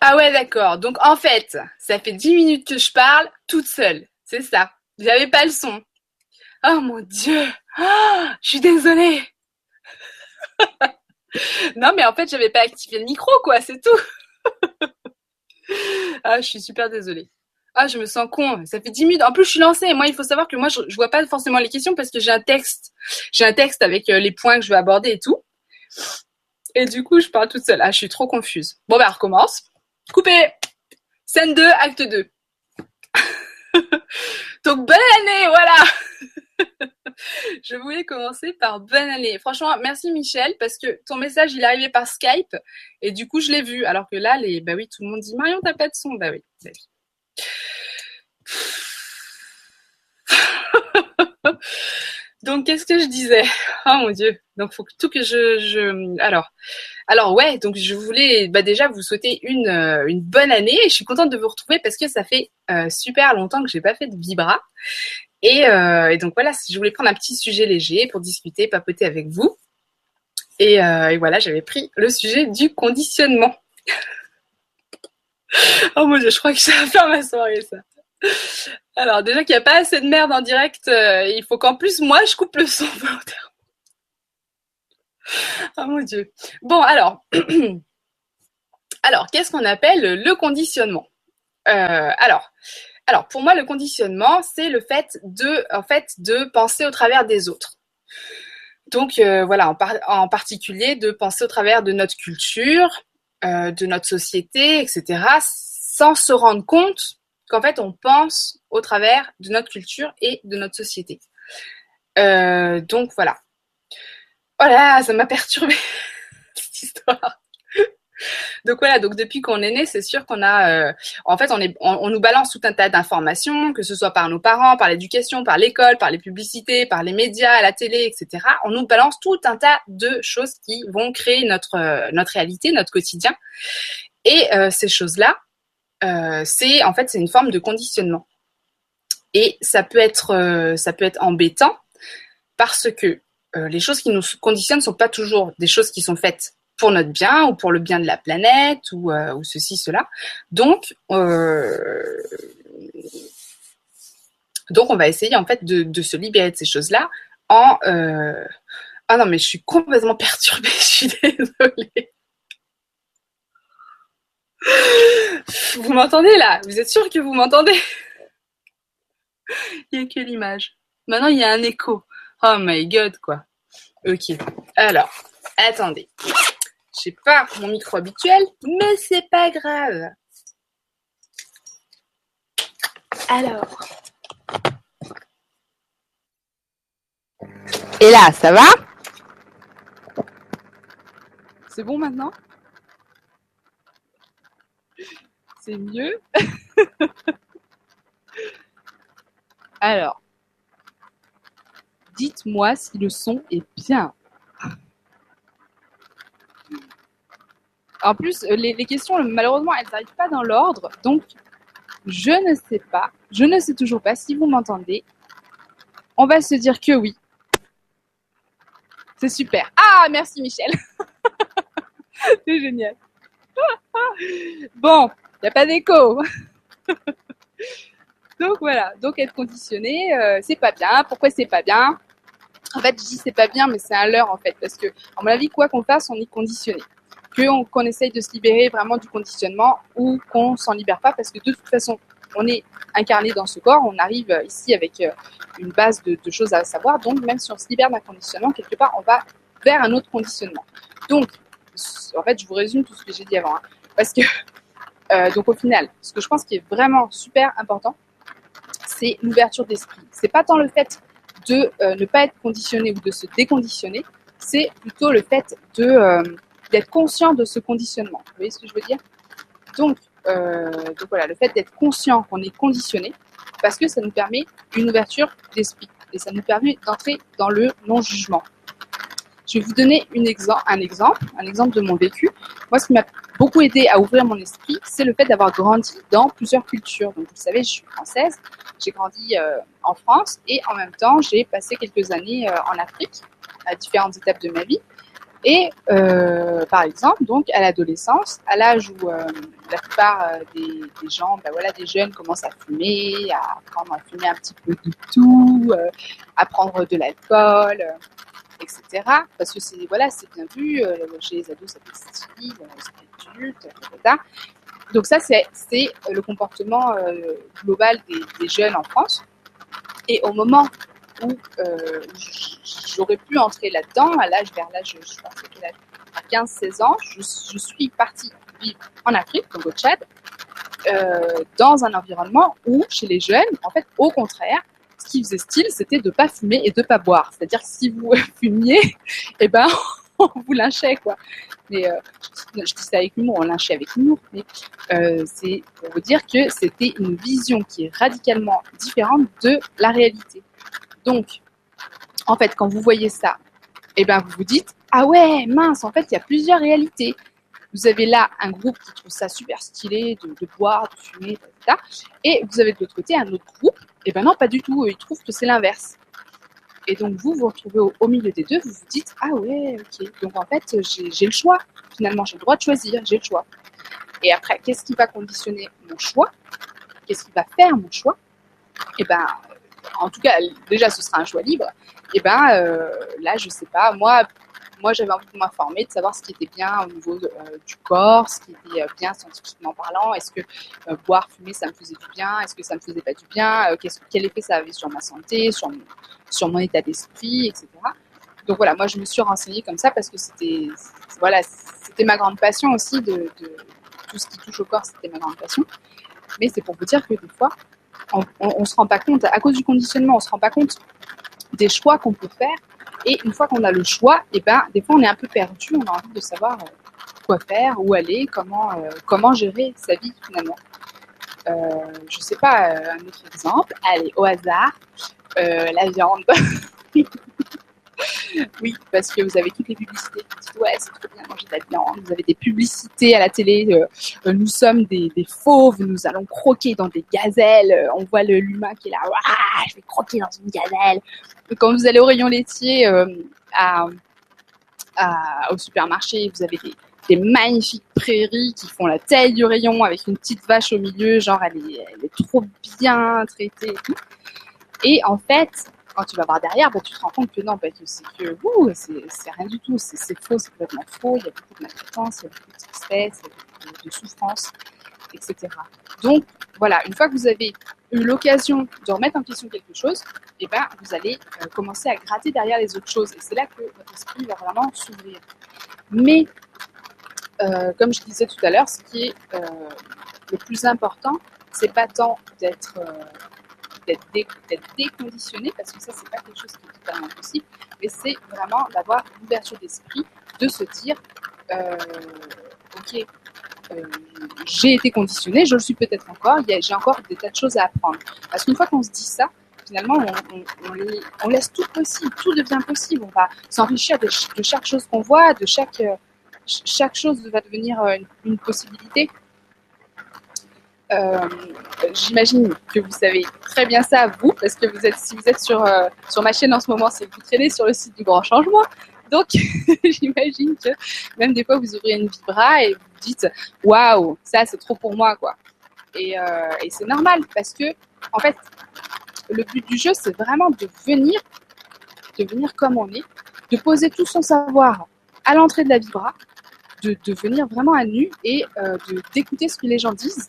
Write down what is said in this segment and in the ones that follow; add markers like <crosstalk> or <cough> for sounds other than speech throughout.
Ah ouais, d'accord. Donc en fait, ça fait 10 minutes que je parle toute seule. C'est ça. J'avais pas le son. Oh mon dieu. Ah, je suis désolée. <laughs> non mais en fait, j'avais pas activé le micro quoi, c'est tout. <laughs> ah, je suis super désolée. Ah, je me sens con. Ça fait 10 minutes. En plus, je suis lancée. Moi, il faut savoir que moi, je, je vois pas forcément les questions parce que j'ai un texte. J'ai un texte avec euh, les points que je vais aborder et tout. Et du coup, je parle toute seule. Ah, je suis trop confuse. Bon, bah, on recommence. Coupé. Scène 2, acte 2. <laughs> Donc, bonne année, voilà. <laughs> je voulais commencer par bonne année. Franchement, merci Michel, parce que ton message, il est arrivé par Skype, et du coup, je l'ai vu. Alors que là, les, bah oui, tout le monde dit, Marion, t'as pas de son. Bah oui, bah. <laughs> donc, qu'est-ce que je disais? <laughs> Oh mon Dieu. Donc, faut tout que je, je... Alors, alors ouais. Donc, je voulais bah, déjà vous souhaiter une, euh, une bonne année. Et je suis contente de vous retrouver parce que ça fait euh, super longtemps que j'ai pas fait de vibra. Et, euh, et, donc voilà, je voulais prendre un petit sujet léger pour discuter, papoter avec vous. Et, et voilà, j'avais pris le sujet du conditionnement. <laughs> oh mon dieu, je crois que ça va faire ma soirée ça. Alors déjà qu'il n'y a pas assez de merde en direct, euh, il faut qu'en plus moi je coupe le son. <laughs> Oh mon dieu. Bon alors, <clears throat> alors qu'est-ce qu'on appelle le conditionnement? Euh, Alors, alors pour moi le conditionnement c'est le fait de, penser au travers des autres. Donc euh, voilà, en, par en, particulier de penser au travers de notre culture, de notre société, etc., sans se rendre compte qu'en fait on pense au travers de notre culture et de notre société. Euh, donc voilà. Voilà, ça m'a perturbé <laughs> cette histoire. Donc voilà, donc depuis qu'on est né, c'est sûr qu'on a, euh, en fait, on, est, on, nous balance tout un tas d'informations, que ce soit par nos parents, par l'éducation, par l'école, par les publicités, par les médias, la télé, etc. On nous balance tout un tas de choses qui vont créer notre euh, notre réalité, notre quotidien. Et ces choses-là, c'est en fait c'est une forme de conditionnement. Et ça peut être euh, ça peut être embêtant parce que euh, les choses qui nous conditionnent sont pas toujours des choses qui sont faites pour notre bien ou pour le bien de la planète ou, euh, ceci, cela. Donc, donc on va essayer en fait de, se libérer de ces choses-là en... Ah non, mais je suis complètement perturbée, <laughs> je suis désolée. Vous m'entendez là? Vous êtes sûr que vous m'entendez? <laughs> Il n'y a que l'image. Maintenant, il y a un écho. Oh my god, quoi. Ok. Alors, attendez. Je sais pas mon micro habituel, mais c'est pas grave. Alors. Et là, ça va? C'est bon maintenant? C'est mieux? <laughs> Alors. Dites-moi si le son est bien. En plus, euh, les, les questions, malheureusement, elles n'arrivent pas dans l'ordre. Donc, je ne sais pas. Je ne sais toujours pas si vous m'entendez. On va se dire que oui. C'est super. Ah, merci Michel. <laughs> C'est génial. <laughs> bon, il n'y a pas d'écho. <laughs> Donc voilà, donc être conditionné, euh, c'est pas bien. Pourquoi c'est pas bien? En fait, je dis c'est pas bien, mais c'est un leurre en fait, parce que à mon avis, quoi qu'on fasse, on est conditionné. Qu'on qu'on essaye de se libérer vraiment du conditionnement ou qu'on s'en libère pas, parce que de toute façon, on est incarné dans ce corps, on arrive ici avec euh, une base de, de choses à savoir. Donc même si on se libère d'un conditionnement, quelque part, on va vers un autre conditionnement. Donc, en fait, je vous résume tout ce que j'ai dit avant, hein, parce que euh, donc au final, ce que je pense qui est vraiment super important, l'ouverture d'esprit. C'est pas tant le fait de euh, ne pas être conditionné ou de se déconditionner, c'est plutôt le fait de euh, d'être conscient de ce conditionnement. Vous voyez ce que je veux dire? Donc, euh, donc voilà, le fait d'être conscient qu'on est conditionné, parce que ça nous permet une ouverture d'esprit et ça nous permet d'entrer dans le non-jugement. Je vais vous donner un exemple, un exemple de mon vécu. Moi, ce qui m'a beaucoup aidé à ouvrir mon esprit, c'est le fait d'avoir grandi dans plusieurs cultures. Donc, vous savez, je suis française, j'ai grandi euh, en France et en même temps, j'ai passé quelques années euh, en Afrique, à différentes étapes de ma vie. Et euh, par exemple, donc à l'adolescence, à l'âge où euh, la plupart des, gens, ben voilà, des jeunes commencent à fumer, à apprendre à fumer un petit peu de tout, à prendre de l'alcool, etc. Parce que c'est voilà, bien vu chez les ados, ça fait style, c'est adulte, etc. Donc ça, c'est le comportement global des, jeunes en France. Et au moment où euh, j'aurais pu entrer là-dedans, à l'âge, vers l'âge, je pense à 15-16 ans, je, suis partie vivre en Afrique, donc au Tchad, euh, dans un environnement où, chez les jeunes, en fait, au contraire, ce qui faisait style, c'était de pas fumer et de pas boire. C'est-à-dire que si vous <laughs> fumiez, eh ben, <laughs> on vous lynchait, quoi. Mais euh, je, dis ça avec humour, on lynchait avec humour, mais c'est pour vous dire que c'était une vision qui est radicalement différente de la réalité. Donc, en fait, quand vous voyez ça, eh ben, vous vous dites, ah ouais, mince, en fait, il y a plusieurs réalités. Vous avez là un groupe qui trouve ça super stylé de, boire, de fumer, etc. Et vous avez de l'autre côté un autre groupe, et eh ben non, pas du tout, ils trouvent que c'est l'inverse. Et donc vous vous retrouvez au, milieu des deux, vous vous dites ah ouais ok donc en fait j'ai le choix finalement j'ai le droit de choisir j'ai le choix. Et après qu'est-ce qui va conditionner mon choix? Qu'est-ce qui va faire mon choix? Eh ben en tout cas, déjà, ce sera un choix libre. Et ben euh, là, je sais pas, moi, moi j'avais envie de m'informer, de savoir ce qui était bien au niveau euh, du corps, ce qui était euh, bien scientifiquement parlant. Est-ce que boire, fumer, ça me faisait du bien? Est-ce que ça me faisait pas du bien? Quel effet ça avait sur ma santé, sur mon, sur mon état d'esprit, etc. Donc voilà, moi je me suis renseignée comme ça parce que c'était voilà, c'était ma grande passion aussi de, tout ce qui touche au corps, c'était ma grande passion. Mais c'est pour vous dire que des fois, on ne se rend pas compte, à cause du conditionnement, on se rend pas compte des choix qu'on peut faire. Et une fois qu'on a le choix, et eh ben, des fois on est un peu perdu, on a envie de savoir euh, quoi faire, où aller, comment, euh, comment gérer sa vie finalement. Euh, je sais pas, euh, un autre exemple, allez, au hasard, la viande. <laughs> oui, parce que vous avez toutes les publicités qui disent ouais, c'est trop bien manger de la viande. Vous avez des publicités à la télé. Euh, euh, nous sommes des, fauves, nous allons croquer dans des gazelles. Euh, on voit l'humain qui est là, je vais croquer dans une gazelle. quand vous allez au rayon laitier au supermarché, vous avez des, magnifiques prairies qui font la taille du rayon avec une petite vache au milieu, genre elle est, elle est trop bien traitée. Et en fait, quand tu vas voir derrière, bah, tu te rends compte que non, c'est que c'est rien du tout, c'est faux, c'est complètement faux, il y a beaucoup de maltraitance, il y a beaucoup de tristesse, il y a beaucoup de, souffrance, etc. Donc voilà, une fois que vous avez eu l'occasion de remettre en question quelque chose, eh ben, vous allez euh, commencer à gratter derrière les autres choses. Et c'est là que votre esprit va vraiment s'ouvrir. Mais, euh, comme je disais tout à l'heure, ce qui est euh, le plus important, c'est pas tant d'être d'être déconditionné, parce que ça, c'est pas quelque chose qui est totalement possible, mais c'est vraiment d'avoir l'ouverture d'esprit, de se dire, euh, ok, euh, j'ai été conditionné, je le suis peut-être encore, j'ai encore des tas de choses à apprendre. Parce qu'une fois qu'on se dit ça, finalement, on, laisse tout possible, tout devient possible. On va s'enrichir de, chaque chose qu'on voit, de chaque, chaque chose va devenir une possibilité. Euh, j'imagine que vous savez très bien ça, vous, parce que vous êtes, si vous êtes sur, euh, sur ma chaîne en ce moment, c'est que vous traînez sur le site du Grand Changement. Donc, <laughs> j'imagine que même des fois, vous ouvrez une vibra et vous dites Waouh, ça c'est trop pour moi, quoi. Et, euh, et c'est normal parce que, en fait, le but du jeu, c'est vraiment de venir, de venir comme on est, de poser tout son savoir à l'entrée de la vibra, de, de venir vraiment à nu et de d'écouter ce que les gens disent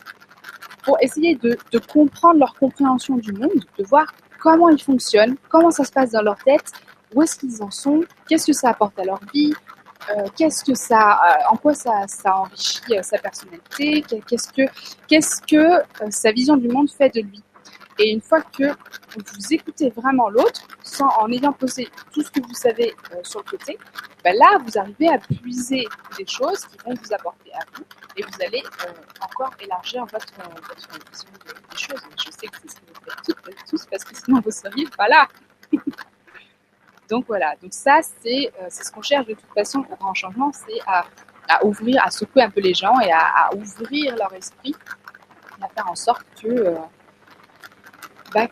pour essayer de, comprendre leur compréhension du monde, de voir comment ils fonctionnent, comment ça se passe dans leur tête, où est-ce qu'ils en sont, qu'est-ce que ça apporte à leur vie, euh, qu'est-ce que ça, euh, en quoi ça, ça enrichit euh, sa personnalité, qu'est-ce que, qu'est-ce que sa vision du monde fait de lui. Et une fois que vous écoutez vraiment l'autre, sans en ayant posé tout ce que vous savez sur le côté, ben là, vous arrivez à puiser des choses qui vont vous apporter à vous et vous allez euh, encore élargir votre, votre vision des choses. Je sais que c'est ce que vous faites toutes, tous parce que sinon vous seriez pas là. <laughs> donc voilà, donc ça c'est euh, ce qu'on cherche de toute façon au grand changement, c'est à, ouvrir, à secouer un peu les gens et à, ouvrir leur esprit, à faire en sorte que, euh, bah,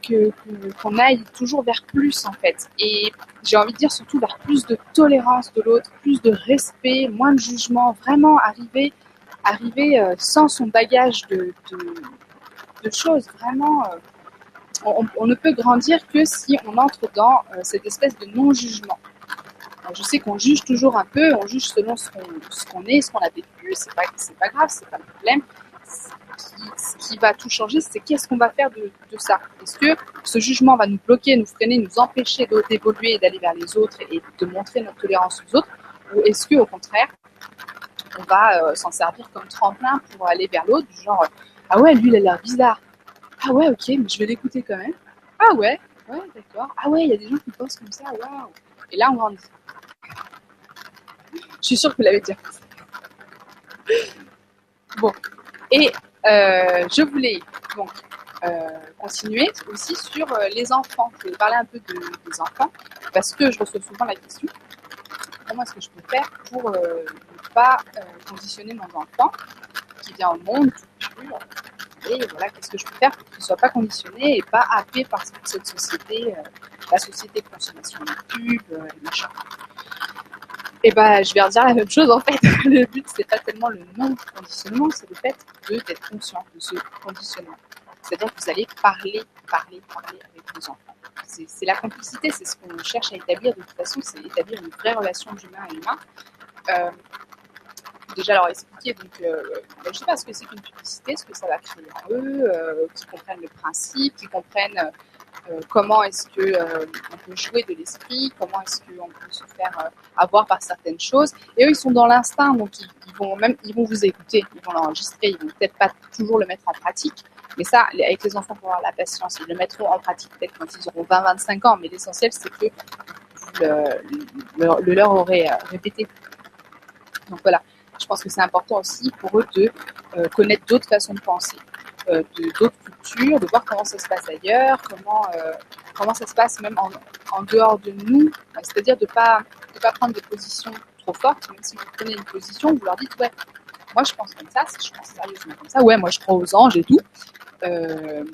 qu'on aille toujours vers plus en fait. Et j'ai envie de dire surtout vers plus de tolérance de l'autre, plus de respect, moins de jugement, vraiment arriver, arriver euh, sans son bagage de, choses, vraiment. Euh, on, ne peut grandir que si on entre dans euh, cette espèce de non-jugement. Je sais qu'on juge toujours un peu, on juge selon ce qu'on, est, ce qu'on a vécu, c'est pas, pas grave, c'est pas le problème ce qui va tout changer, c'est qu'est-ce qu'on va faire de, ça. Est-ce que ce jugement va nous bloquer, nous freiner, nous empêcher d'évoluer et d'aller vers les autres et de montrer notre tolérance aux autres? Ou est-ce que au contraire, on va euh, s'en servir comme tremplin pour aller vers l'autre, du genre Ah ouais, lui il a l'air bizarre. Ah ouais, ok, mais je vais l'écouter quand même. Ah ouais, ouais, d'accord. Ah ouais, il y a des gens qui pensent comme ça, waouh. Et là, on grandit. Je suis sûre que vous l'avez déjà fait. <laughs> Bon. Et euh, je voulais donc euh, continuer aussi sur les enfants. Je voulais parler un peu de, des enfants parce que je reçois souvent la question comment est-ce que je peux faire pour ne pas conditionner mon enfant qui vient au monde pur et voilà, qu'est-ce que je peux faire pour qu'il ne soit pas conditionné et pas happé par cette société, la société de consommation de pub, machin. Et bah, je vais redire la même chose en fait. <laughs> Le but, c'est pas tellement le non-conditionnement, c'est le fait d'être conscient de ce conditionnement. C'est-à-dire que vous allez parler, parler, parler avec vos enfants. C'est la complicité, c'est ce qu'on cherche à établir de toute façon, c'est établir une vraie relation d'humain à humain. Euh, déjà leur expliquer, donc, euh, ben, je sais pas ce que c'est qu'une publicité, ce que ça va créer en eux, euh, qu'ils comprennent le principe, qu'ils comprennent euh, comment est-ce que euh, on peut jouer de l'esprit, comment est-ce qu'on peut se faire avoir par certaines choses. Et eux, ils sont dans l'instinct, donc ils, vont même, ils vont vous écouter, ils vont l'enregistrer, ils vont peut-être pas toujours le mettre en pratique. Mais ça, avec les enfants, faut avoir la patience. Ils le mettront en pratique peut-être quand ils auront 20-25 ans. Mais l'essentiel, c'est que le, le, leur aurait répété. Donc voilà, je pense que c'est important aussi pour eux de connaître d'autres façons de penser. Euh, d'autres cultures, de voir comment ça se passe ailleurs, comment, euh, comment ça se passe même en, en dehors de nous. C'est-à-dire de ne pas, de pas prendre des positions trop fortes, même si vous prenez une position, vous leur dites ouais, moi je pense comme ça, je pense sérieusement comme ça, ouais, moi je crois aux anges et tout. Euh,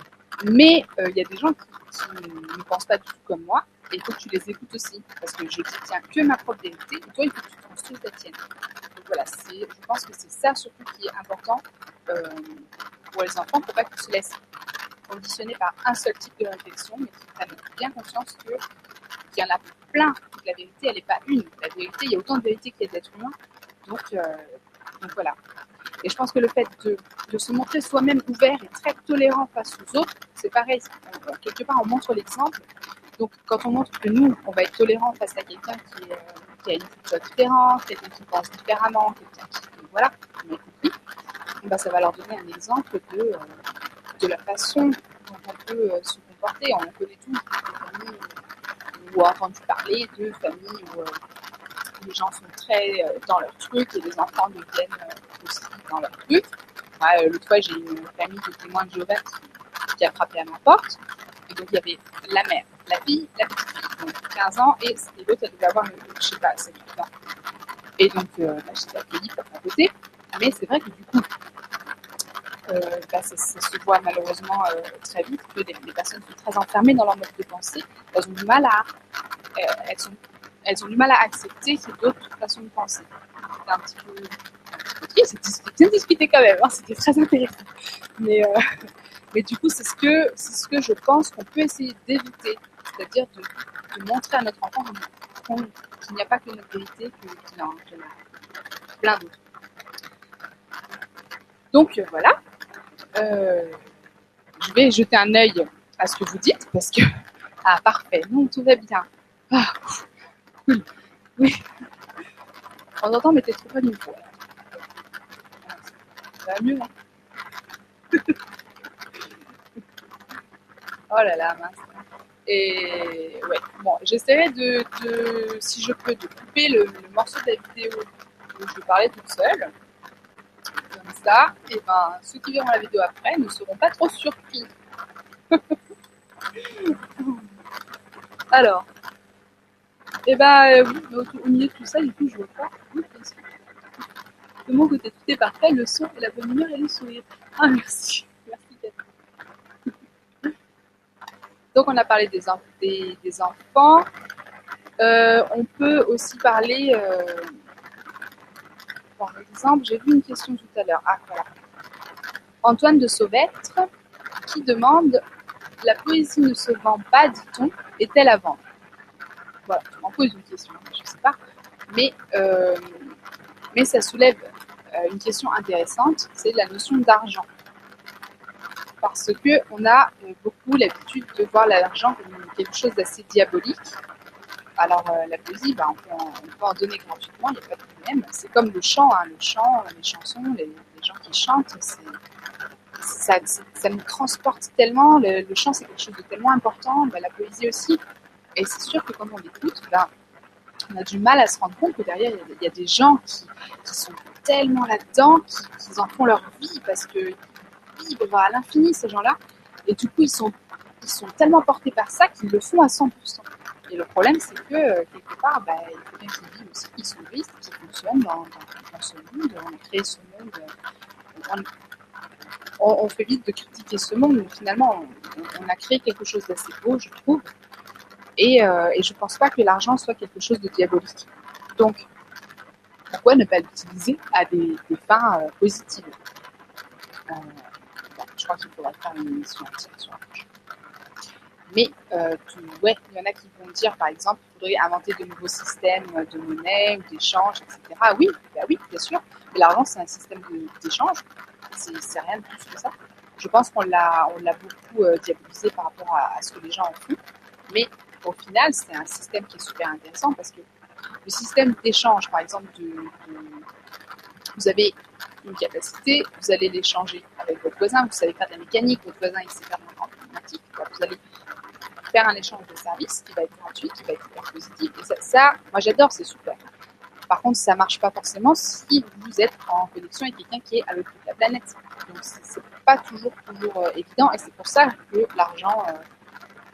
mais il y a des gens qui, ne pensent pas du tout comme moi, et il faut que tu les écoutes aussi, parce que je ne tiens que ma propre vérité, et toi il faut que tu construises la tienne. Donc voilà, je pense que c'est ça surtout qui est important pour les enfants, pour pas qu'ils se laissent conditionner par un seul type de réflexion, mais qu'ils prennent bien conscience qu'il y en a plein. la vérité, elle n'est pas une. La vérité, il y a autant de vérité qu'il y a d'êtres humains. Euh, donc voilà. Et je pense que le fait de, de se montrer soi-même ouvert et très tolérant face aux autres, c'est pareil. quelque part, on montre l'exemple. Donc, quand on montre que nous, on va être tolérant face à quelqu'un qui, euh, qui, a une culture différente, quelqu'un qui pense différemment, quelqu'un qui, voilà, on a compris, bah, ça va leur donner un exemple de, euh, de la façon dont on peut euh, se comporter. On connaît tous des familles où on a entendu parler de familles où euh, les gens sont très dans leur truc et les enfants deviennent aussi dans leur truc. L'autre fois, j'ai une famille de témoins de Jéhovah qui, a frappé à ma porte. Et donc, il y avait la mère, la fille, la petite fille, donc 15 ans, et, l'autre, elle devait avoir, je sais pas, 7 ans. Et donc, euh, bah, j'étais accueillie par mon côté. Mais c'est vrai que du coup, euh, bah, ça, se voit malheureusement euh, très vite que les, personnes sont très enfermées dans leur mode de pensée. Elles ont du mal à, euh, elles, sont, elles ont du mal à accepter d'autres façons de penser. C'était un petit peu <laughs> c'était bien discuté quand même, hein, c'était très intéressant. Mais, mais du coup, c'est ce que, c'est ce que je pense qu'on peut essayer d'éviter, c'est-à-dire de, montrer à notre enfant qu'il n'y a pas que notre vérité, qu'il y en a plein d'autres. Donc voilà, euh, je vais jeter un œil à ce que vous dites parce que <laughs> ah parfait, non tout va bien. Ah, cool. Oui. En entend, mais t'es trop pas une fois. Mieux, Oh là là, mince. Et ouais, bon, j'essaierai de, si je peux, de couper le, morceau de la vidéo où je parlais toute seule ça, et ben, ceux qui verront la vidéo après ne seront pas trop surpris. <laughs> Alors, et eh ben oui, au, milieu de tout ça, du coup, je vois pas. De mon côté, tout est parfait, le son et la bonne humeur et le sourire. Ah, merci. Merci, Donc on a parlé des, enfants. Euh, on peut aussi parler, euh, par exemple, j'ai vu une question tout à l'heure. Ah, voilà. Antoine de Sauvêtre qui demande La poésie ne se vend pas, dit-on, est-elle à vendre? Voilà, m'en pose une question, je ne sais pas. Mais, euh, mais ça soulève une question intéressante c'est la notion d'argent parce qu'on a euh, beaucoup l'habitude de voir l'argent comme quelque chose d'assez diabolique. Alors euh, la poésie, bah, on, peut en, donner gratuitement, il n'y a pas de problème. C'est comme le chant, hein. le chant, les chansons, les, gens qui chantent, ça, nous transporte tellement. Le, chant, c'est quelque chose de tellement important, bah, la poésie aussi. Et c'est sûr que quand on l'écoute, bah, on a du mal à se rendre compte que derrière, il y, a des gens qui, sont tellement là-dedans, qu'ils en font leur vie parce que vivre à l'infini, ces gens-là. Et du coup, ils sont, ils sont tellement portés par ça qu'ils le font à 100%. Et le problème, c'est que, euh, quelque part, bah, il faut bien qu'ils vivent aussi, qu'ils sont risques, qu'ils fonctionnent dans, dans, ce monde. On a créé ce monde. Euh, on, fait vite de critiquer ce monde, mais finalement, on, a créé quelque chose d'assez beau, je trouve. Et, euh, et je ne pense pas que l'argent soit quelque chose de diabolique. Donc, pourquoi ne pas l'utiliser à des, fins positives? Je crois qu'il faudrait faire une émission sur l'argent. Mais euh, ouais, il y en a qui vont dire, par exemple, qu'il faudrait inventer de nouveaux systèmes de monnaie ou d'échange, etc. Oui, bah oui, bien sûr. Mais l'argent, c'est un système d'échange. C'est rien de plus que ça. Je pense qu'on l'a beaucoup euh, diabolisé par rapport à, ce que les gens en font. Mais au final, c'est un système qui est super intéressant parce que le système d'échange, par exemple, vous avez une capacité, vous allez l'échanger avec votre voisin, vous savez faire de la mécanique, votre voisin il sait faire de l'informatique, vous allez faire un échange de services qui va être gratuit, qui va être hyper positif. Et ça, moi j'adore, c'est super. Par contre, ça ne marche pas forcément si vous êtes en connexion avec quelqu'un qui est à l'autre bout de la planète. Donc c'est pas toujours toujours euh, évident et c'est pour ça que l'argent euh,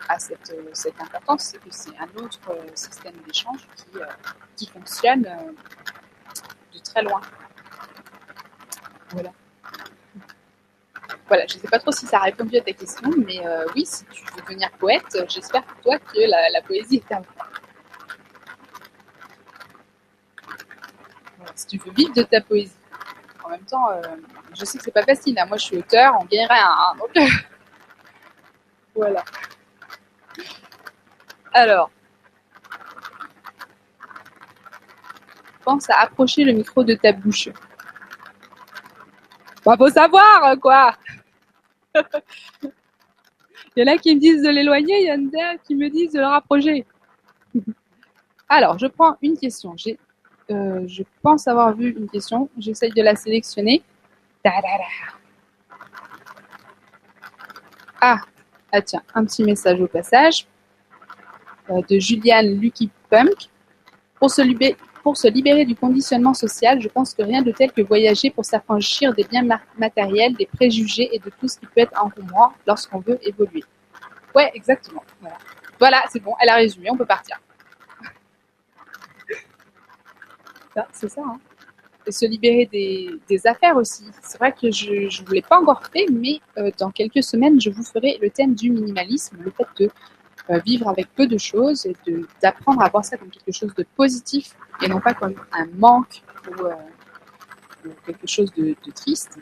a cette, euh, cette importance, c'est que c'est un autre système d'échange qui, qui fonctionne de très loin. Voilà. Voilà, je ne sais pas trop si ça a répondu à ta question, mais euh, oui, si tu veux devenir poète, j'espère pour toi que la, poésie est à vous. si tu veux vivre de ta poésie. En même temps, euh, je sais que c'est pas facile. Hein. Moi, je suis auteur, on gagne rien. Hein. donc, voilà. Alors, pense à approcher le micro de ta bouche. Bah, faut savoir, quoi. <laughs> il y en a qui me disent de l'éloigner, il y en a qui me disent de le rapprocher. <laughs> Alors, je prends une question. Euh, je pense avoir vu une question. J'essaye de la sélectionner. Ah, ah tiens, un petit message au passage de Juliane Lucky Punk. Pour se, libérer, du conditionnement social, je pense que rien de tel que voyager pour s'affranchir des biens matériels, des préjugés et de tout ce qui peut être encombrant lorsqu'on veut évoluer. Ouais, exactement. Voilà, c'est bon, elle a résumé, on peut partir. <laughs> c'est ça. Hein. Et se libérer des, affaires aussi. C'est vrai que je ne vous l'ai pas encore fait, mais euh, dans quelques semaines, je vous ferai le thème du minimalisme, le fait de euh, vivre avec peu de choses et d'apprendre à voir ça comme quelque chose de positif et non pas comme un manque ou, euh, quelque chose de, triste.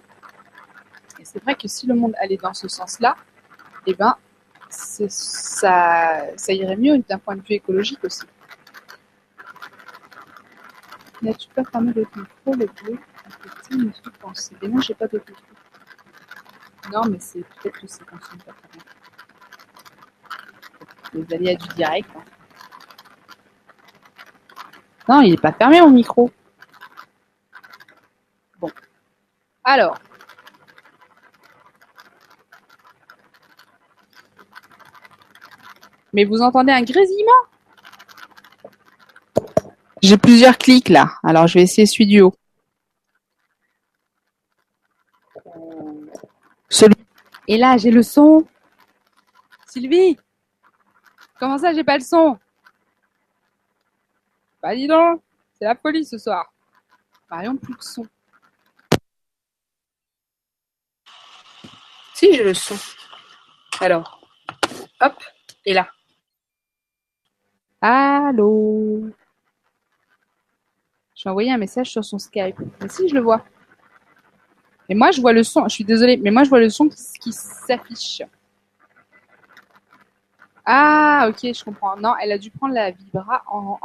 Et c'est vrai que si le monde allait dans ce sens-là, eh ben, ça, ça irait mieux d'un point de vue écologique aussi. N'as-tu pas fermé le micro, le bleu me suis pensé. Mais non, j'ai pas de micro. Non, mais c'est peut-être que c'est fonctionne bien les aléas du direct. Hein. Non, il n'est pas fermé mon micro. Bon. Alors. Mais vous entendez un grésillement? J'ai plusieurs clics là. Alors je vais essayer celui du haut. Celui. Et là, j'ai le son. Sylvie? Comment ça, j'ai pas le son? Bah dis donc, c'est la police ce soir. Marion, plus de son. Si, j'ai le son. Alors, hop, est là. Allô? J'ai envoyé un message sur son Skype. Mais si, je le vois. Et moi, je vois le son. Je suis désolée, mais moi, je vois le son qui, s'affiche. Ah, ok, je comprends. Non, elle a dû prendre la vibra en,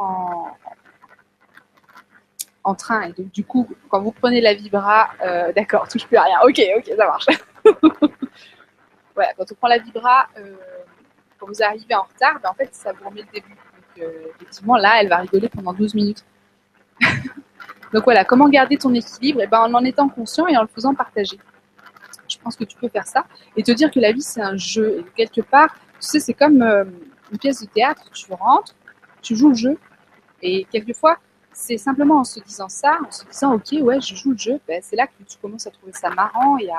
en, train. Et donc, du coup, quand vous prenez la vibra, euh, d'accord, touche plus à rien. Ok, ok, ça marche. <laughs> voilà, quand on prend la vibra, euh, quand vous arrivez en retard, ben, en fait, ça vous remet le début. Donc, euh, effectivement, là, elle va rigoler pendant 12 minutes. <laughs> Donc voilà, comment garder ton équilibre? Et eh ben, En en étant conscient et en le faisant partager. Je pense que tu peux faire ça et te dire que la vie c'est un jeu. Et quelque part, sais, c'est comme euh, une pièce de théâtre. Tu rentres, tu joues le jeu et quelquefois, c'est simplement en se disant ça, en se disant ok, ouais, je joue le jeu, ben, c'est là que tu commences à trouver ça marrant. Il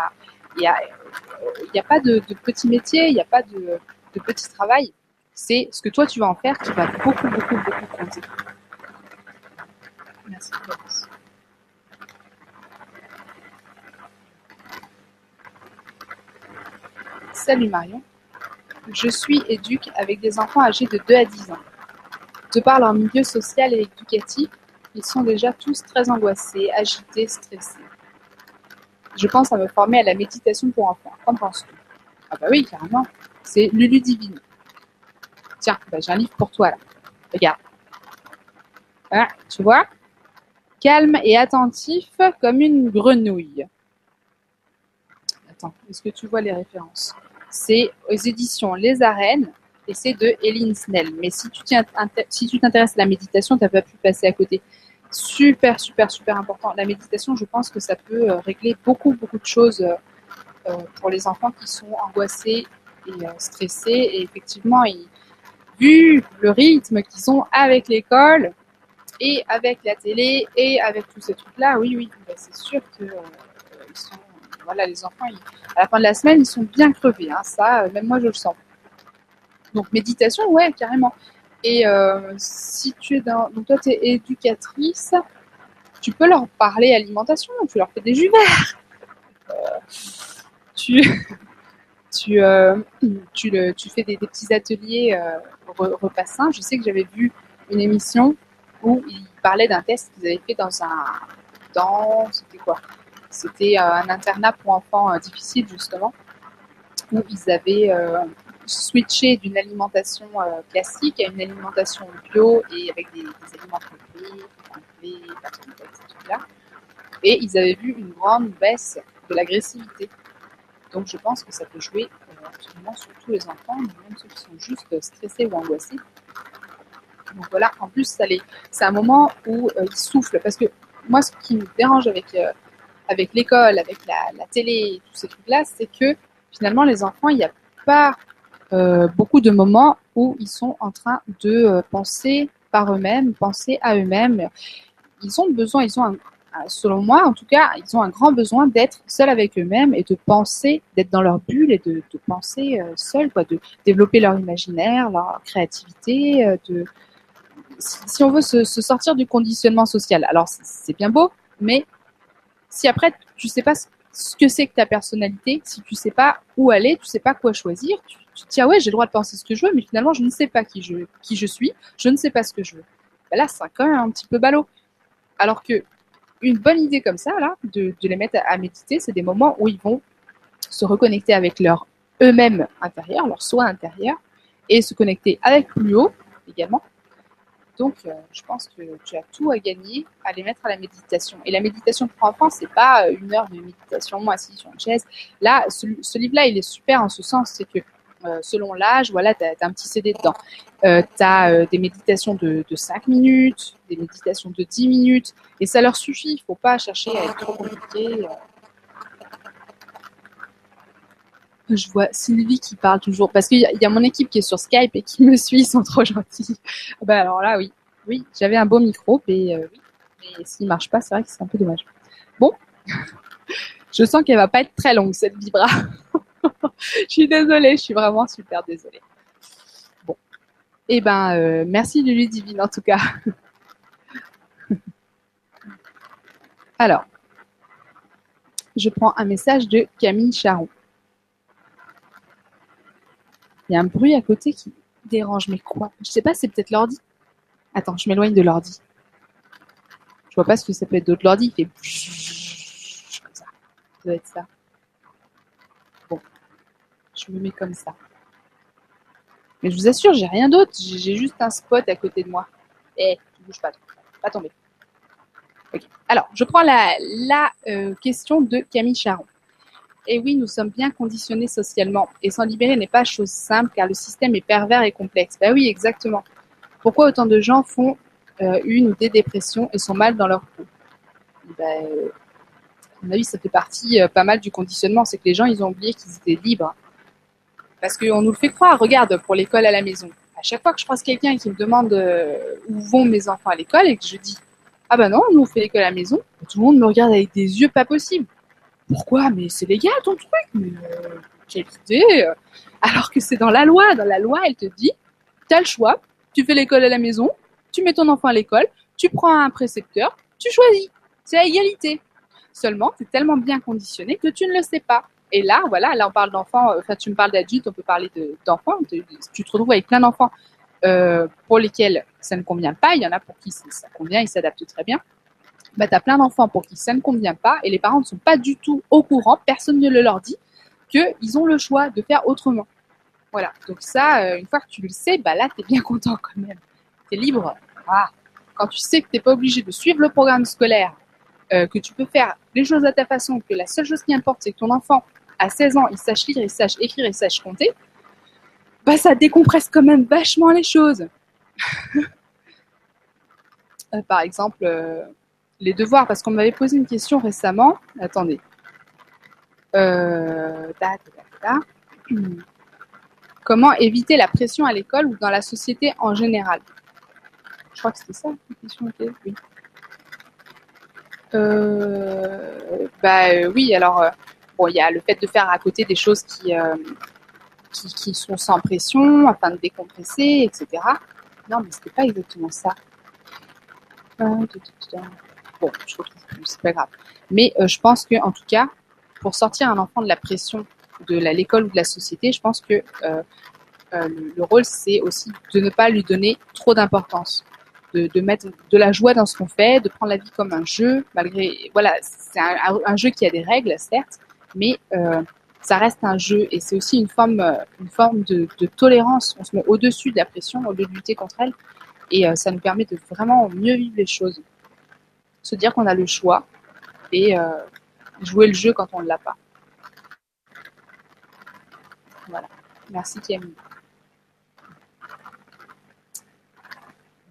n'y a, a, pas de, petit métier, il n'y a pas de, de petit travail. C'est ce que toi tu vas en faire qui va beaucoup, beaucoup, beaucoup compter. Merci. Salut Marion. Je suis éduque avec des enfants âgés de 2 à 10 ans. De par leur milieu social et éducatif, ils sont déjà tous très angoissés, agités, stressés. Je pense à me former à la méditation pour enfants. Qu'en penses-tu? Ah bah oui, carrément. C'est Lulu Divine. Tiens, bah j'ai un livre pour toi là. Regarde. Hein, tu vois? Calme et attentif comme une grenouille. Attends, est-ce que tu vois les références? C'est aux éditions Les Arènes et c'est de Eileen Snell. Mais si tu t'intéresses à la méditation, tu n'as pas pu passer à côté. Super, super, super important. La méditation, je pense que ça peut euh, régler beaucoup, beaucoup de choses euh, euh, pour les enfants qui sont angoissés et stressés. Et effectivement, vu le rythme qu'ils ont avec l'école, et avec la télé et avec tous ces trucs-là, oui, oui, bah, c'est sûr que euh, ils sont, voilà, les enfants, à la fin de la semaine, ils sont bien crevés. Hein, ça, euh, même moi, je le sens. Donc méditation, ouais, carrément. Et euh, si tu es dans, donc toi, tu es éducatrice, tu peux leur parler alimentation, tu leur fais des jus verts. tu, <laughs> tu, tu, le, tu fais des, petits ateliers repas sains. Je sais que j'avais vu une émission où ils parlaient d'un test qu'ils avaient fait dans un. Dans. C'était quoi? C'était euh, un internat pour enfants euh, difficiles, justement, où ils avaient euh, switché d'une alimentation classique à une alimentation bio et avec des, aliments complets, complets, etc. Et ils avaient vu une grande baisse de l'agressivité. Donc je pense que ça peut jouer absolument sur tous les enfants, même ceux qui sont juste stressés ou angoissés. Donc voilà, en plus, c'est un moment où ils soufflent. Parce que moi, ce qui me dérange avec, avec l'école, avec la, télé, tous ces trucs-là, c'est que finalement, les enfants, il n'y a pas euh, beaucoup de moments où ils sont en train de penser par eux-mêmes, penser à eux-mêmes. Ils ont besoin, ils ont selon moi en tout cas, ils ont un grand besoin d'être seuls avec eux-mêmes et de penser, d'être dans leur bulle et de, penser seuls, quoi, de développer leur imaginaire, leur créativité, de, si, on veut se, sortir du conditionnement social, alors c'est bien beau, mais si après tu sais pas ce que c'est que ta personnalité, si tu sais pas où aller, tu sais pas quoi choisir, tu, te dis ah ouais j'ai le droit de penser ce que je veux, mais finalement je ne sais pas qui je, suis, je ne sais pas ce que je veux. Ben là c'est quand même un petit peu ballot. Alors que une bonne idée comme ça là, de, les mettre à, méditer, c'est des moments où ils vont se reconnecter avec leur eux-mêmes intérieur, leur soi intérieur, et se connecter avec plus haut également, donc, euh, je pense que tu as tout à gagner à les mettre à la méditation. Et la méditation pour enfants, c'est pas euh, une heure de méditation assis sur une chaise. Là, ce, livre-là, il est super en ce sens, c'est que euh, selon l'âge, voilà, tu as, un petit CD dedans. tu as des méditations de, 5 minutes, des méditations de 10 minutes, et ça leur suffit. Il faut pas chercher à être trop compliqué. Je vois Sylvie qui parle toujours, parce qu'il y, a mon équipe qui est sur Skype et qui me <laughs> suit, ils sont trop gentils. Bah alors là, oui, oui, j'avais un beau micro, mais euh, oui, mais s'il marche pas, c'est vrai que c'est un peu dommage. Bon, <laughs> je sens qu'elle va pas être très longue cette vibra. <laughs> je suis désolée, je suis vraiment super désolée. Bon, eh ben euh, merci Lulu Divine en tout cas. Alors, je prends un message de Camille Charon. Il y a un bruit à côté qui dérange, mais quoi? Je sais pas, c'est peut-être l'ordi. Attends, je m'éloigne de l'ordi. Je vois pas ce que ça peut être d'autre. L'ordi, il fait comme ça. Ça doit être ça. Bon. Je me mets comme ça. Mais je vous assure, j'ai rien d'autre. J'ai juste un spot à côté de moi. Eh, tu bouges pas. Pas tomber. Ok. Alors, je prends la, la euh, question de Camille Charon. Et oui, nous sommes bien conditionnés socialement. Et s'en libérer n'est pas chose simple car le système est pervers et complexe. Ben oui, exactement. Pourquoi autant de gens font euh, une ou des dépressions et sont mal dans leur peau? Ben, À mon avis, ça fait partie euh, pas mal du conditionnement. C'est que les gens, ils ont oublié qu'ils étaient libres. Parce qu'on nous le fait croire. Regarde, pour l'école à la maison. À chaque fois que je croise quelqu'un qui me demande euh, où vont mes enfants à l'école et que je dis Ah ben non, nous on fait l'école à la maison, tout le monde me regarde avec des yeux pas possibles. Pourquoi Mais c'est légal ton truc. Mais euh, quelle idée Alors que c'est dans la loi. Dans la loi, elle te dit, tu as le choix. Tu fais l'école à la maison, tu mets ton enfant à l'école, tu prends un précepteur, tu choisis. C'est à égalité. Seulement, tu es tellement bien conditionné que tu ne le sais pas. Et là, voilà, là on parle d'enfants, enfin tu me parles d'adultes, on peut parler d'enfants. tu te retrouves avec plein d'enfants euh, pour lesquels ça ne convient pas. Il y en a pour qui ça convient, ils s'adaptent très bien bah, tu as plein d'enfants pour qui ça ne convient pas et les parents ne sont pas du tout au courant, personne ne le leur dit, qu'ils ont le choix de faire autrement. Voilà, donc ça, euh, une fois que tu le sais, bah là, tu es bien content quand même. Tu es libre. Ah. Quand tu sais que tu n'es pas obligé de suivre le programme scolaire, euh, que tu peux faire les choses à ta façon, que la seule chose qui importe, c'est que ton enfant, à 16 ans, il sache lire, il sache écrire, il sache compter, bah ça décompresse quand même vachement les choses. <laughs> Euh, par exemple, les devoirs, parce qu'on m'avait posé une question récemment. Attendez. Euh, Comment éviter la pression à l'école ou dans la société en général Je crois que c'était ça la question. Oui. Euh, bah euh, oui, alors euh, bon, il y a le fait de faire à côté des choses qui, qui, qui, sont sans pression afin de décompresser, etc. Non, mais c'était pas exactement ça. Bon, je retrouve plus, c'est pas grave. Mais euh, je pense que, en tout cas, pour sortir un enfant de la pression de l'école ou de la société, je pense que euh, euh, le, rôle, c'est aussi de ne pas lui donner trop d'importance, de, de, mettre de la joie dans ce qu'on fait, de prendre la vie comme un jeu, malgré, voilà, c'est un, jeu qui a des règles, certes, mais euh, ça reste un jeu et c'est aussi une forme, une forme de, de, tolérance. On se met au-dessus de la pression au lieu de lutter contre elle et ça nous permet de vraiment mieux vivre les choses se dire qu'on a le choix et euh, jouer le jeu quand on ne l'a pas. Voilà. Merci Camille.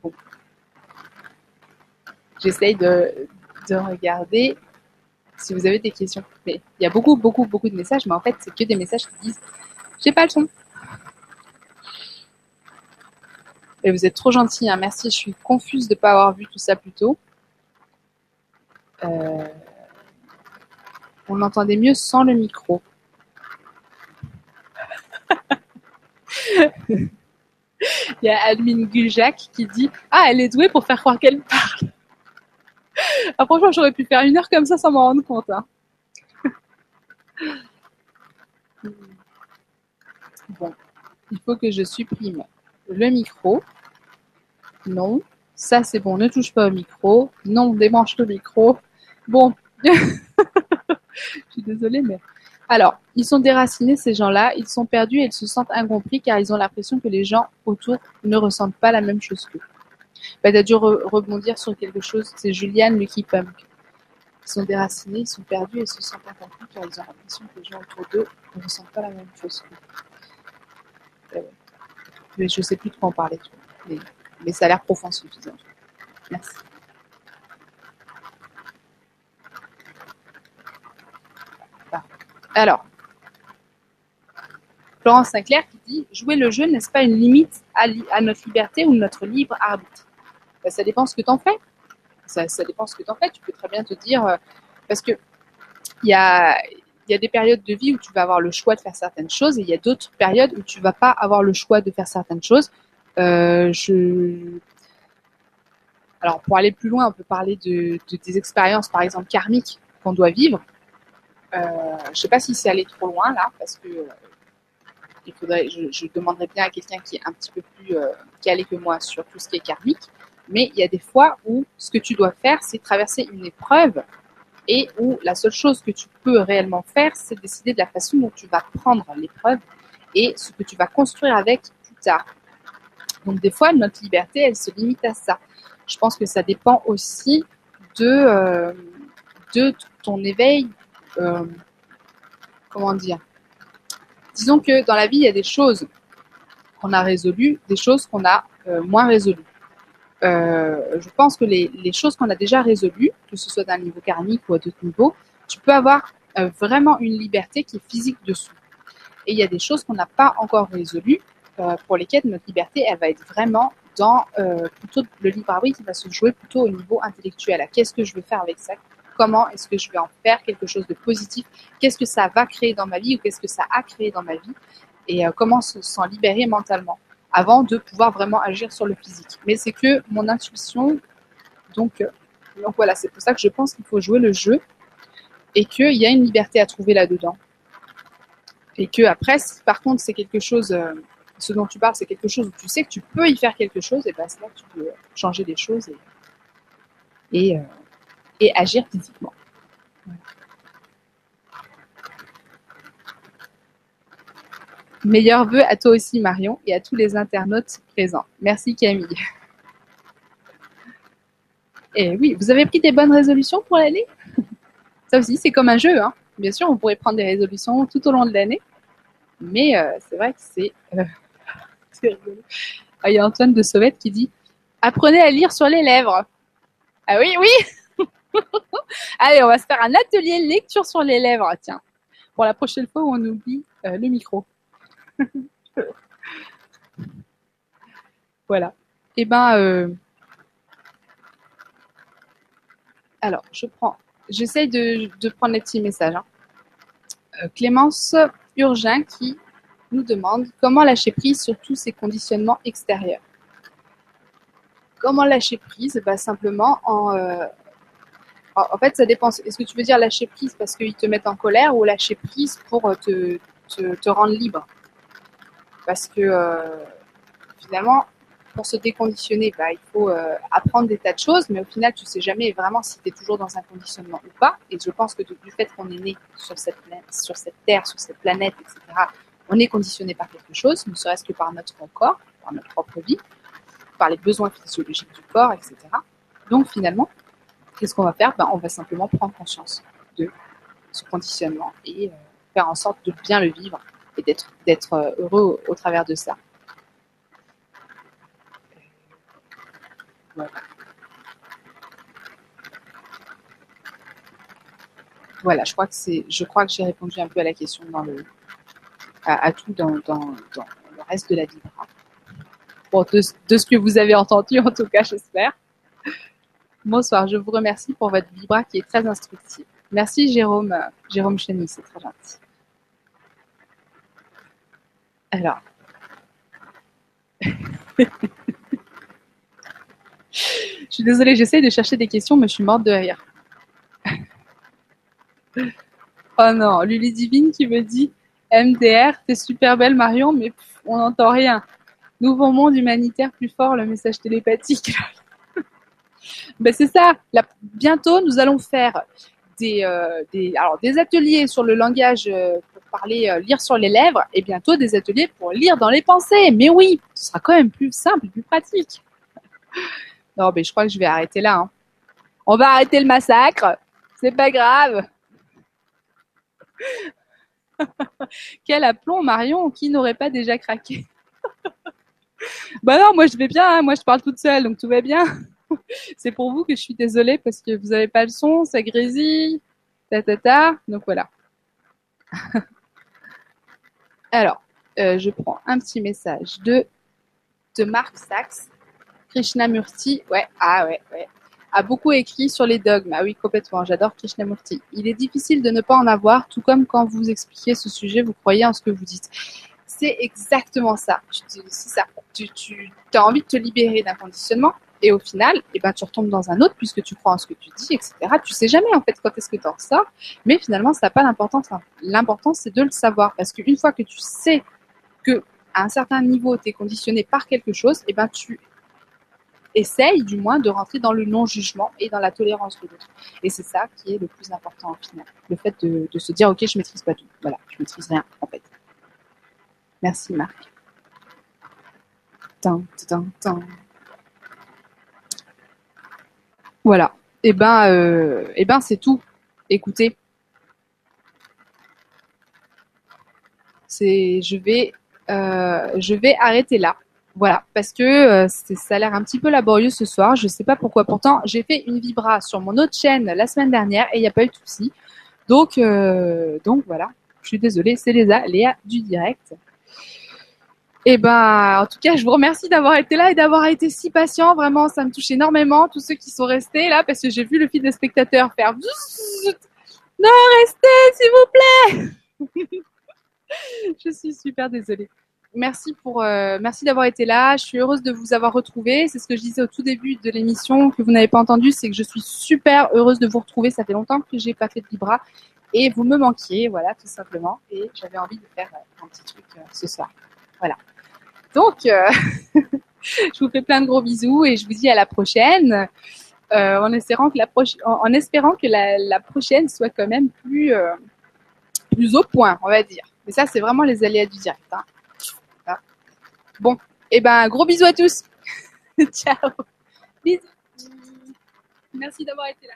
Bon. J'essaye de, de regarder si vous avez des questions. Mais il y a beaucoup, beaucoup, beaucoup de messages, mais en fait, c'est que des messages qui disent J'ai pas le son. Et vous êtes trop gentil, hein. merci. Je suis confuse de ne pas avoir vu tout ça plus tôt. Euh, on entendait mieux sans le micro. <laughs> Il y a Admin Guljak qui dit Ah, elle est douée pour faire croire qu'elle parle. ah, franchement, j'aurais pu faire une heure comme ça sans m'en rendre compte. Hein. <laughs> bon, il faut que je supprime le micro. Non, ça c'est bon, ne touche pas au micro. Non, débranche le micro. Bon, <laughs> je suis désolée, mais alors, ils sont déracinés, ces gens-là, ils sont perdus et ils se sentent incompris car ils ont l'impression que les gens autour ne ressentent pas la même chose qu'eux. Bah, tu as dû rebondir sur quelque chose, c'est Juliane Lucky Punk. Ils sont déracinés, ils sont perdus et se sentent incompris car ils ont l'impression que les gens autour d'eux ne ressentent pas la même chose qu'eux. Euh, mais je sais plus de quoi en parler, mais, ça a l'air profond ce. Merci. Alors, Florence Sinclair qui dit Jouer le jeu, n'est-ce pas une limite à, notre liberté ou notre libre arbitre? Ben, Ça dépend ce que tu en fais. Ça, dépend ce que tu en fais. Tu peux très bien te dire. Euh, parce que il y a, des périodes de vie où tu vas avoir le choix de faire certaines choses et il y a d'autres périodes où tu vas pas avoir le choix de faire certaines choses. Euh. Alors, pour aller plus loin, on peut parler de, de des expériences, par exemple, karmiques qu'on doit vivre. Euh, je sais pas si c'est allé trop loin là, parce que euh, il faudrait, je, demanderais bien à quelqu'un qui est un petit peu plus euh, calé que moi sur tout ce qui est karmique. Mais il y a des fois où ce que tu dois faire, c'est traverser une épreuve et où la seule chose que tu peux réellement faire, c'est décider de la façon dont tu vas prendre l'épreuve et ce que tu vas construire avec plus tard. Donc des fois, notre liberté, elle se limite à ça. Je pense que ça dépend aussi de ton éveil. Euh, comment dire Disons que dans la vie, il y a des choses qu'on a résolues, des choses qu'on a euh, moins résolues. Euh, je pense que les, choses qu'on a déjà résolues, que ce soit d'un niveau karmique ou à d'autres niveaux, tu peux avoir vraiment une liberté qui est physique dessous. Et il y a des choses qu'on n'a pas encore résolues, pour lesquelles notre liberté, elle va être vraiment dans plutôt le libre arbitre qui va se jouer plutôt au niveau intellectuel. Qu'est-ce que je veux faire avec ça? Comment est-ce que je vais en faire quelque chose de positif Qu'est-ce que ça va créer dans ma vie ou qu'est-ce que ça a créé dans ma vie Et euh, comment se- s'en libérer mentalement avant de pouvoir vraiment agir sur le physique. Mais c'est que mon intuition, donc, euh, donc voilà, c'est pour ça que je pense qu'il faut jouer le jeu et qu'il y a une liberté à trouver là-dedans. Et que après, si par contre c'est quelque chose, euh, ce dont tu parles, c'est quelque chose où tu sais que tu peux y faire quelque chose, et ben c'est là que tu peux changer les choses et, et agir physiquement. Voilà. Meilleurs vœux à toi aussi Marion et à tous les internautes présents. Merci Camille. Et oui, vous avez pris des bonnes résolutions pour l'année? Ça aussi, c'est comme un jeu. Hein. Bien sûr, on pourrait prendre des résolutions tout au long de l'année. Mais euh, c'est vrai que c'est euh, <laughs> rigolo. Ah, Il y a Antoine de Sauvette qui dit Apprenez à lire sur les lèvres. Ah oui, oui <laughs> Allez, on va se faire un atelier lecture sur les lèvres, tiens. Pour la prochaine fois où on oublie euh, le micro. <laughs> voilà. Et ben, euh, alors, je prends, j'essaye de, prendre les petits messages. hein. Euh, Clémence Urgin qui nous demande comment lâcher prise sur tous ces conditionnements extérieurs. Comment lâcher prise? Bah, Simplement en, en. Fait, ça dépend. Est-ce que tu veux dire lâcher prise parce qu'ils te mettent en colère ou lâcher prise pour euh, te, te, te rendre libre? Parce que euh, finalement, pour se déconditionner, bah, il faut euh, apprendre des tas de choses, mais au final, tu sais jamais vraiment si tu es toujours dans un conditionnement ou pas. Et je pense que du fait qu'on est né sur cette, sur cette terre, sur cette planète, etc., on est conditionné par quelque chose, ne serait-ce que par notre corps, par notre propre vie, par les besoins physiologiques du corps, etc. Donc finalement, qu'est-ce qu'on va faire? Ben, On va simplement prendre conscience de ce conditionnement et euh, faire en sorte de bien le vivre et d'être euh, heureux au, travers de ça. Voilà. Voilà, je crois que c'est, je crois que j'ai répondu un peu à la question dans le, à, tout dans, dans, le reste de la vibra. Bon, de ce que vous avez entendu, en tout cas, j'espère. Bonsoir, je vous remercie pour votre vibra qui est très instructive. Merci Jérôme, Jérôme Chenny, c'est très gentil. Alors. <laughs> je suis désolée, j'essaie de chercher des questions, mais je suis morte de rire. <laughs> oh non, Lulu Divine qui me dit MDR, t'es super belle Marion, mais on n'entend rien. Nouveau monde humanitaire plus fort, le message télépathique. <laughs> ben c'est ça. Bientôt, nous allons faire des, euh, des, alors, des ateliers sur le langage euh, pour parler, euh, lire sur les lèvres, et bientôt des ateliers pour lire dans les pensées. Mais oui, ce sera quand même plus simple, plus pratique. <laughs> Non, mais je crois que je vais arrêter là. hein. On va arrêter le massacre. C'est pas grave. <laughs> Quel aplomb, Marion, qui n'aurait pas déjà craqué? <laughs> Bah non, moi je vais bien, hein, moi je parle toute seule, donc tout va bien. C'est pour vous que je suis désolée parce que vous n'avez pas le son, ça grésille, ta ta ta, donc voilà. <laughs> Alors, euh, je prends un petit message de, de Marc Sachs. Krishnamurti, ouais, ah ouais, ouais, a beaucoup écrit sur les dogmes. Ah oui, complètement, j'adore Krishnamurti. Il est difficile de ne pas en avoir, tout comme quand vous expliquez ce sujet, vous croyez en ce que vous dites. C'est exactement ça. C'est ça. Tu, tu as envie de te libérer d'un conditionnement et au final, eh ben, tu retombes dans un autre puisque tu crois en ce que tu dis, etc. Tu sais jamais en fait quand est-ce que tu en ressors, mais finalement, ça n'a pas d'importance. Enfin, L'important, c'est de le savoir parce qu'une fois que tu sais que à un certain niveau, tu es conditionné par quelque chose, et ben tu essayes du moins de rentrer dans le non-jugement et dans la tolérance de l'autre. Et c'est ça qui est le plus important au final. Le fait de, de se dire, ok, je maîtrise pas tout. Voilà, je maîtrise rien en fait. Merci Marc. Tin, tin, tin. Voilà. Et ben, euh, et ben c'est tout. Écoutez. Je vais, euh, je vais arrêter là. Voilà, parce que euh, ça a l'air un petit peu laborieux ce soir. Je sais pas pourquoi. Pourtant, j'ai fait une vibra sur mon autre chaîne la semaine dernière et il n'y a pas eu de souci. Donc, donc voilà. Je suis désolée, c'est Léa, Léa du direct. Et ben, en tout cas, je vous remercie d'avoir été là et d'avoir été si patient. Vraiment, ça me touche énormément. Tous ceux qui sont restés là, parce que j'ai vu le fil des spectateurs faire. Non, restez, s'il vous plaît. <laughs> je suis super désolée. Merci pour, euh, merci d'avoir été là. Je suis heureuse de vous avoir retrouvé. C'est ce que je disais au tout début de l'émission que vous n'avez pas entendu, c'est que je suis super heureuse de vous retrouver. Ça fait longtemps que j'ai pas fait de Libra et vous me manquiez, voilà, tout simplement. Et j'avais envie de faire euh, un petit truc euh, ce soir. Voilà. Donc, euh, <laughs> je vous fais plein de gros bisous et je vous dis à la prochaine. euh, en espérant que la prochaine soit quand même plus euh, plus au point, on va dire. Mais ça, c'est vraiment les aléas du direct. hein. Bon, et ben gros bisous à tous. <laughs> Ciao. Bisous. Merci d'avoir été là.